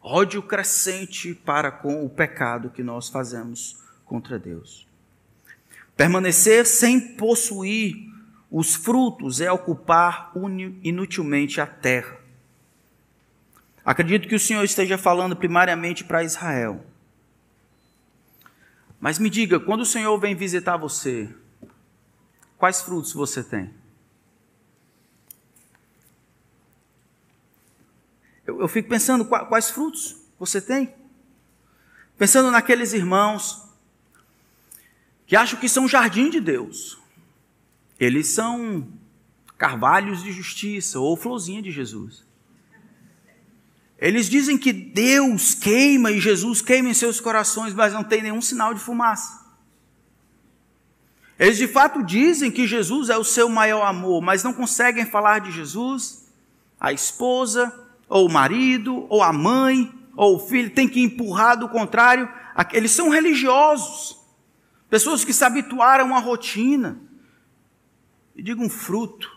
Ódio crescente para com o pecado que nós fazemos contra Deus. Permanecer sem possuir os frutos é ocupar inutilmente a terra. Acredito que o Senhor esteja falando primariamente para Israel. Mas me diga, quando o Senhor vem visitar você, quais frutos você tem? Eu, eu fico pensando, quais frutos você tem? Pensando naqueles irmãos que acham que são jardim de Deus. Eles são carvalhos de justiça ou florzinha de Jesus. Eles dizem que Deus queima e Jesus queima em seus corações, mas não tem nenhum sinal de fumaça. Eles de fato dizem que Jesus é o seu maior amor, mas não conseguem falar de Jesus, a esposa, ou o marido, ou a mãe, ou o filho, tem que empurrar do contrário. Eles são religiosos, pessoas que se habituaram à rotina. E digo um fruto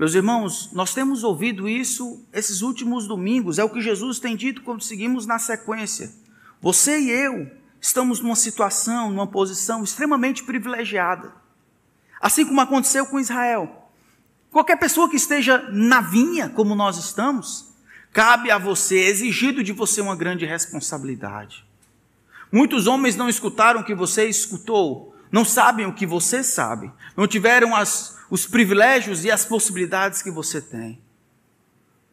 meus irmãos, nós temos ouvido isso esses últimos domingos, é o que Jesus tem dito quando seguimos na sequência. Você e eu estamos numa situação, numa posição extremamente privilegiada. Assim como aconteceu com Israel. Qualquer pessoa que esteja na vinha, como nós estamos, cabe a você, é exigido de você uma grande responsabilidade. Muitos homens não escutaram o que você escutou, não sabem o que você sabe, não tiveram as, os privilégios e as possibilidades que você tem.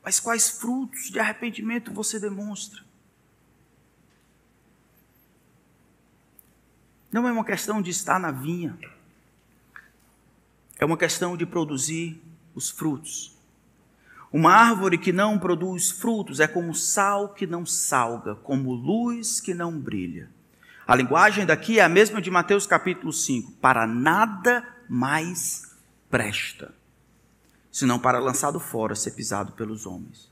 Mas quais frutos de arrependimento você demonstra? Não é uma questão de estar na vinha, é uma questão de produzir os frutos. Uma árvore que não produz frutos é como sal que não salga, como luz que não brilha. A linguagem daqui é a mesma de Mateus capítulo 5. Para nada mais presta, senão para lançado fora, ser pisado pelos homens.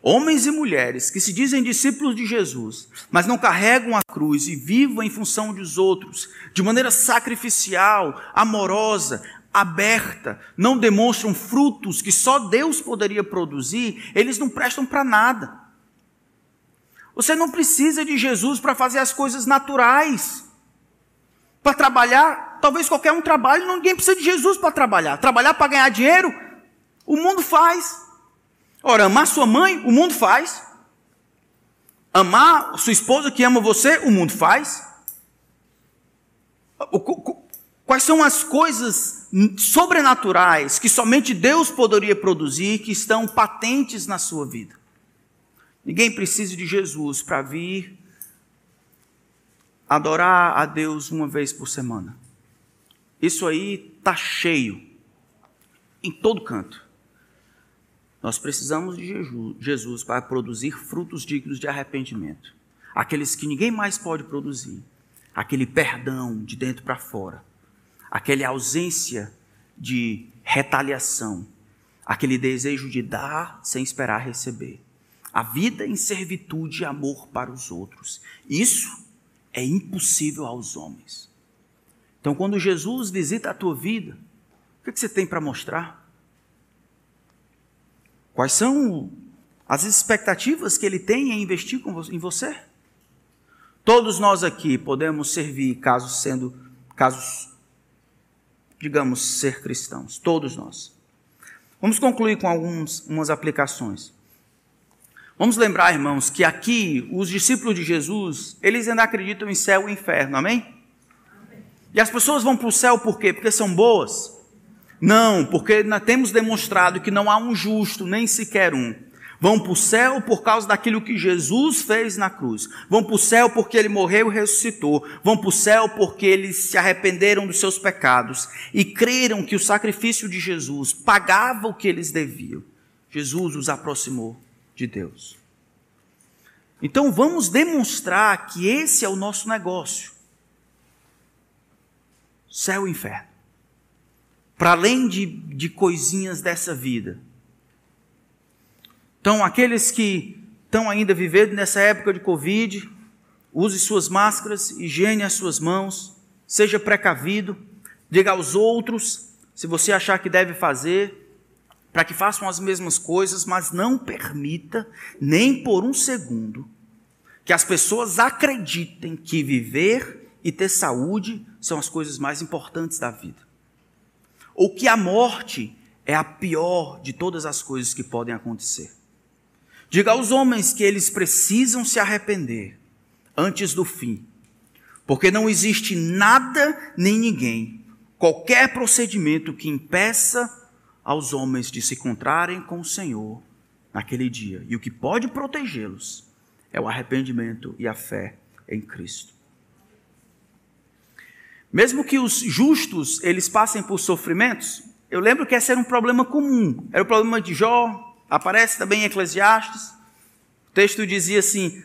Homens e mulheres que se dizem discípulos de Jesus, mas não carregam a cruz e vivam em função dos outros, de maneira sacrificial, amorosa, aberta, não demonstram frutos que só Deus poderia produzir, eles não prestam para nada. Você não precisa de Jesus para fazer as coisas naturais. Para trabalhar, talvez qualquer um trabalhe, ninguém precisa de Jesus para trabalhar. Trabalhar para ganhar dinheiro, o mundo faz. Ora, amar sua mãe, o mundo faz. Amar sua esposa que ama você, o mundo faz. Quais são as coisas sobrenaturais que somente Deus poderia produzir que estão patentes na sua vida? Ninguém precisa de Jesus para vir adorar a Deus uma vez por semana. Isso aí está cheio, em todo canto. Nós precisamos de Jesus para produzir frutos dignos de arrependimento. Aqueles que ninguém mais pode produzir. Aquele perdão de dentro para fora. Aquela ausência de retaliação. Aquele desejo de dar sem esperar receber a vida em servitude e amor para os outros. Isso é impossível aos homens. Então, quando Jesus visita a tua vida, o que você tem para mostrar? Quais são as expectativas que ele tem em investir em você? Todos nós aqui podemos servir, caso sendo, casos, digamos, ser cristãos. Todos nós. Vamos concluir com algumas aplicações. Vamos lembrar, irmãos, que aqui os discípulos de Jesus, eles ainda acreditam em céu e inferno, amém? E as pessoas vão para o céu por quê? Porque são boas? Não, porque temos demonstrado que não há um justo, nem sequer um. Vão para o céu por causa daquilo que Jesus fez na cruz. Vão para o céu porque ele morreu e ressuscitou. Vão para o céu porque eles se arrependeram dos seus pecados e creram que o sacrifício de Jesus pagava o que eles deviam. Jesus os aproximou de Deus. Então vamos demonstrar que esse é o nosso negócio. Céu e inferno. Para além de, de coisinhas dessa vida. Então, aqueles que estão ainda vivendo nessa época de Covid, use suas máscaras, higiene as suas mãos, seja precavido, diga aos outros, se você achar que deve fazer, para que façam as mesmas coisas, mas não permita, nem por um segundo, que as pessoas acreditem que viver e ter saúde são as coisas mais importantes da vida. Ou que a morte é a pior de todas as coisas que podem acontecer. Diga aos homens que eles precisam se arrepender antes do fim, porque não existe nada nem ninguém, qualquer procedimento que impeça aos homens de se encontrarem com o Senhor naquele dia. E o que pode protegê-los é o arrependimento e a fé em Cristo. Mesmo que os justos eles passem por sofrimentos, eu lembro que esse era um problema comum. Era o problema de Jó, aparece também em Eclesiastes. O texto dizia assim: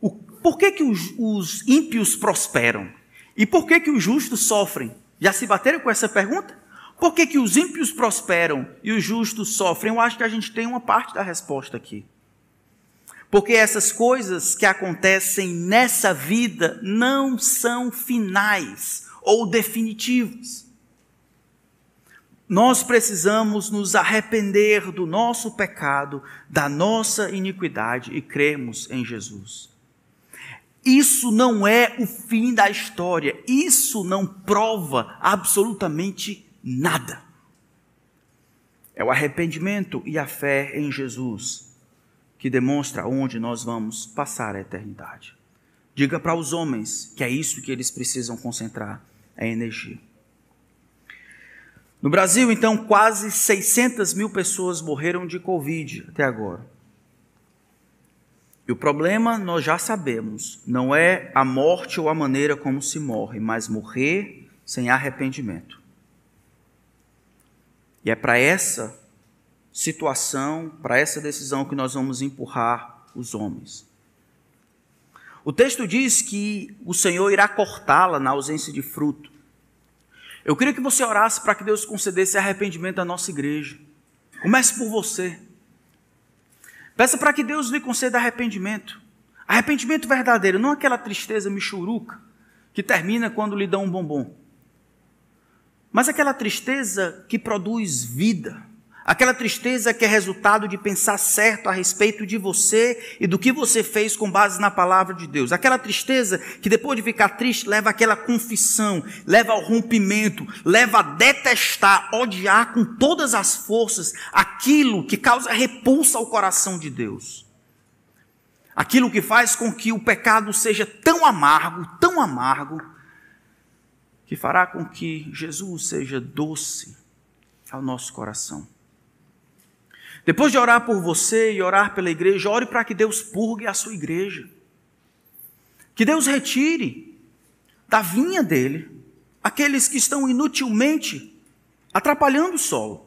o, por que, que os, os ímpios prosperam? E por que, que os justos sofrem? Já se bateram com essa pergunta? Por que, que os ímpios prosperam e os justos sofrem? Eu acho que a gente tem uma parte da resposta aqui. Porque essas coisas que acontecem nessa vida não são finais ou definitivas. Nós precisamos nos arrepender do nosso pecado, da nossa iniquidade e cremos em Jesus. Isso não é o fim da história, isso não prova absolutamente nada. É o arrependimento e a fé em Jesus que demonstra onde nós vamos passar a eternidade. Diga para os homens que é isso que eles precisam concentrar a energia. No Brasil, então, quase 600 mil pessoas morreram de Covid até agora. E o problema, nós já sabemos, não é a morte ou a maneira como se morre, mas morrer sem arrependimento. E é para essa situação, para essa decisão que nós vamos empurrar os homens. O texto diz que o Senhor irá cortá-la na ausência de fruto. Eu queria que você orasse para que Deus concedesse arrependimento à nossa igreja. Comece por você. Peça para que Deus lhe conceda arrependimento. Arrependimento verdadeiro, não aquela tristeza michuruca que termina quando lhe dão um bombom. Mas aquela tristeza que produz vida, aquela tristeza que é resultado de pensar certo a respeito de você e do que você fez com base na palavra de Deus, aquela tristeza que depois de ficar triste leva àquela confissão, leva ao rompimento, leva a detestar, odiar com todas as forças aquilo que causa repulsa ao coração de Deus. Aquilo que faz com que o pecado seja tão amargo, tão amargo, que fará com que Jesus seja doce ao nosso coração. Depois de orar por você e orar pela igreja, ore para que Deus purgue a sua igreja. Que Deus retire da vinha dele aqueles que estão inutilmente atrapalhando o solo.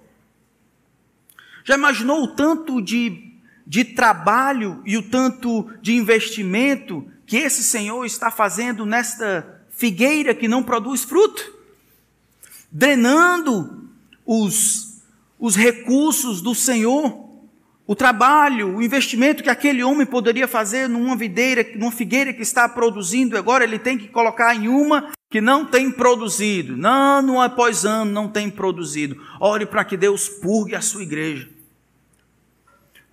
Já imaginou o tanto de, de trabalho e o tanto de investimento que esse Senhor está fazendo nesta figueira que não produz fruto, drenando os, os recursos do Senhor, o trabalho, o investimento que aquele homem poderia fazer numa videira, numa figueira que está produzindo, agora ele tem que colocar em uma que não tem produzido. Ano após ano não tem produzido. Ore para que Deus purgue a sua igreja.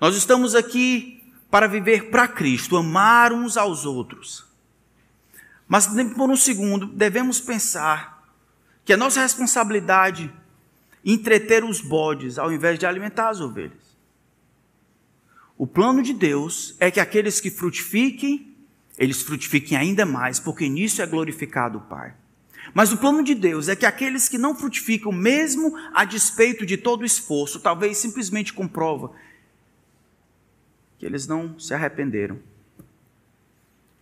Nós estamos aqui para viver para Cristo, amar uns aos outros. Mas por um segundo, devemos pensar que a nossa responsabilidade entreter os bodes ao invés de alimentar as ovelhas. O plano de Deus é que aqueles que frutifiquem, eles frutifiquem ainda mais, porque nisso é glorificado o Pai. Mas o plano de Deus é que aqueles que não frutificam, mesmo a despeito de todo o esforço, talvez simplesmente comprova que eles não se arrependeram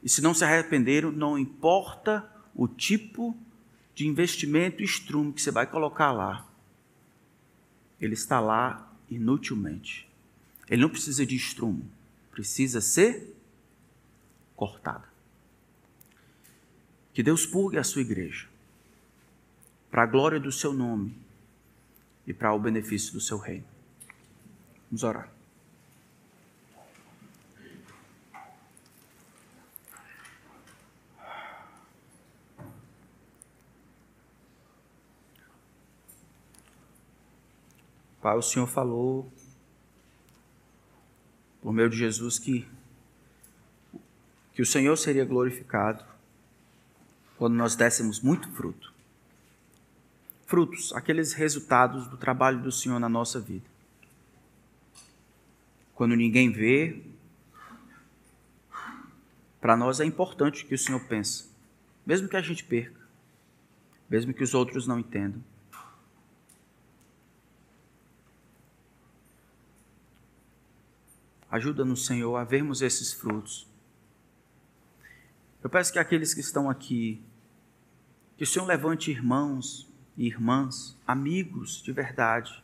e se não se arrependeram, não importa o tipo de investimento e estrume que você vai colocar lá, ele está lá inutilmente. Ele não precisa de estrumo, precisa ser cortado. Que Deus purgue a sua igreja, para a glória do seu nome, e para o benefício do seu reino. Vamos orar. Pai, o Senhor falou por meio de Jesus que que o Senhor seria glorificado quando nós dessemos muito fruto. Frutos, aqueles resultados do trabalho do Senhor na nossa vida. Quando ninguém vê, para nós é importante que o Senhor pense, mesmo que a gente perca, mesmo que os outros não entendam. Ajuda-nos, Senhor, a vermos esses frutos. Eu peço que aqueles que estão aqui, que o Senhor levante irmãos e irmãs, amigos de verdade,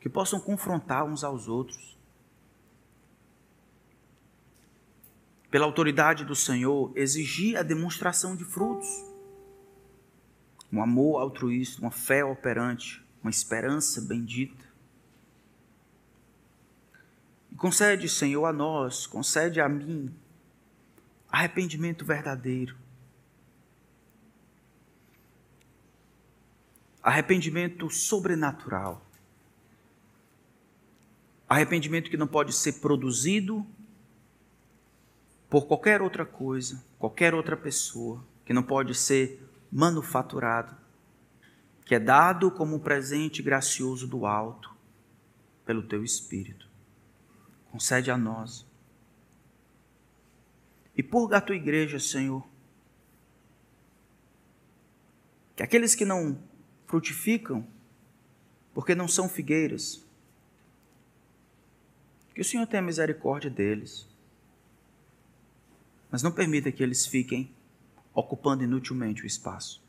que possam confrontar uns aos outros. Pela autoridade do Senhor, exigir a demonstração de frutos. Um amor altruísta, uma fé operante, uma esperança bendita. Concede, Senhor, a nós, concede a mim, arrependimento verdadeiro. Arrependimento sobrenatural. Arrependimento que não pode ser produzido por qualquer outra coisa, qualquer outra pessoa, que não pode ser manufaturado, que é dado como um presente gracioso do alto pelo teu Espírito concede a nós. E purga a tua igreja, Senhor. Que aqueles que não frutificam, porque não são figueiras, que o Senhor tenha misericórdia deles. Mas não permita que eles fiquem ocupando inutilmente o espaço.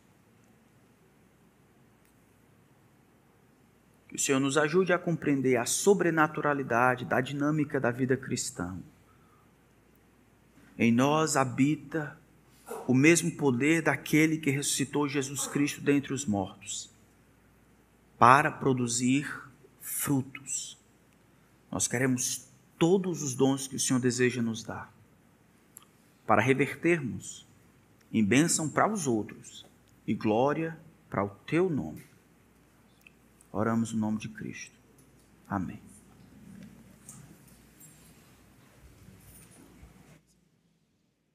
Que o Senhor nos ajude a compreender a sobrenaturalidade da dinâmica da vida cristã. Em nós habita o mesmo poder daquele que ressuscitou Jesus Cristo dentre os mortos, para produzir frutos. Nós queremos todos os dons que o Senhor deseja nos dar, para revertermos em bênção para os outros e glória para o teu nome. Oramos no nome de Cristo. Amém.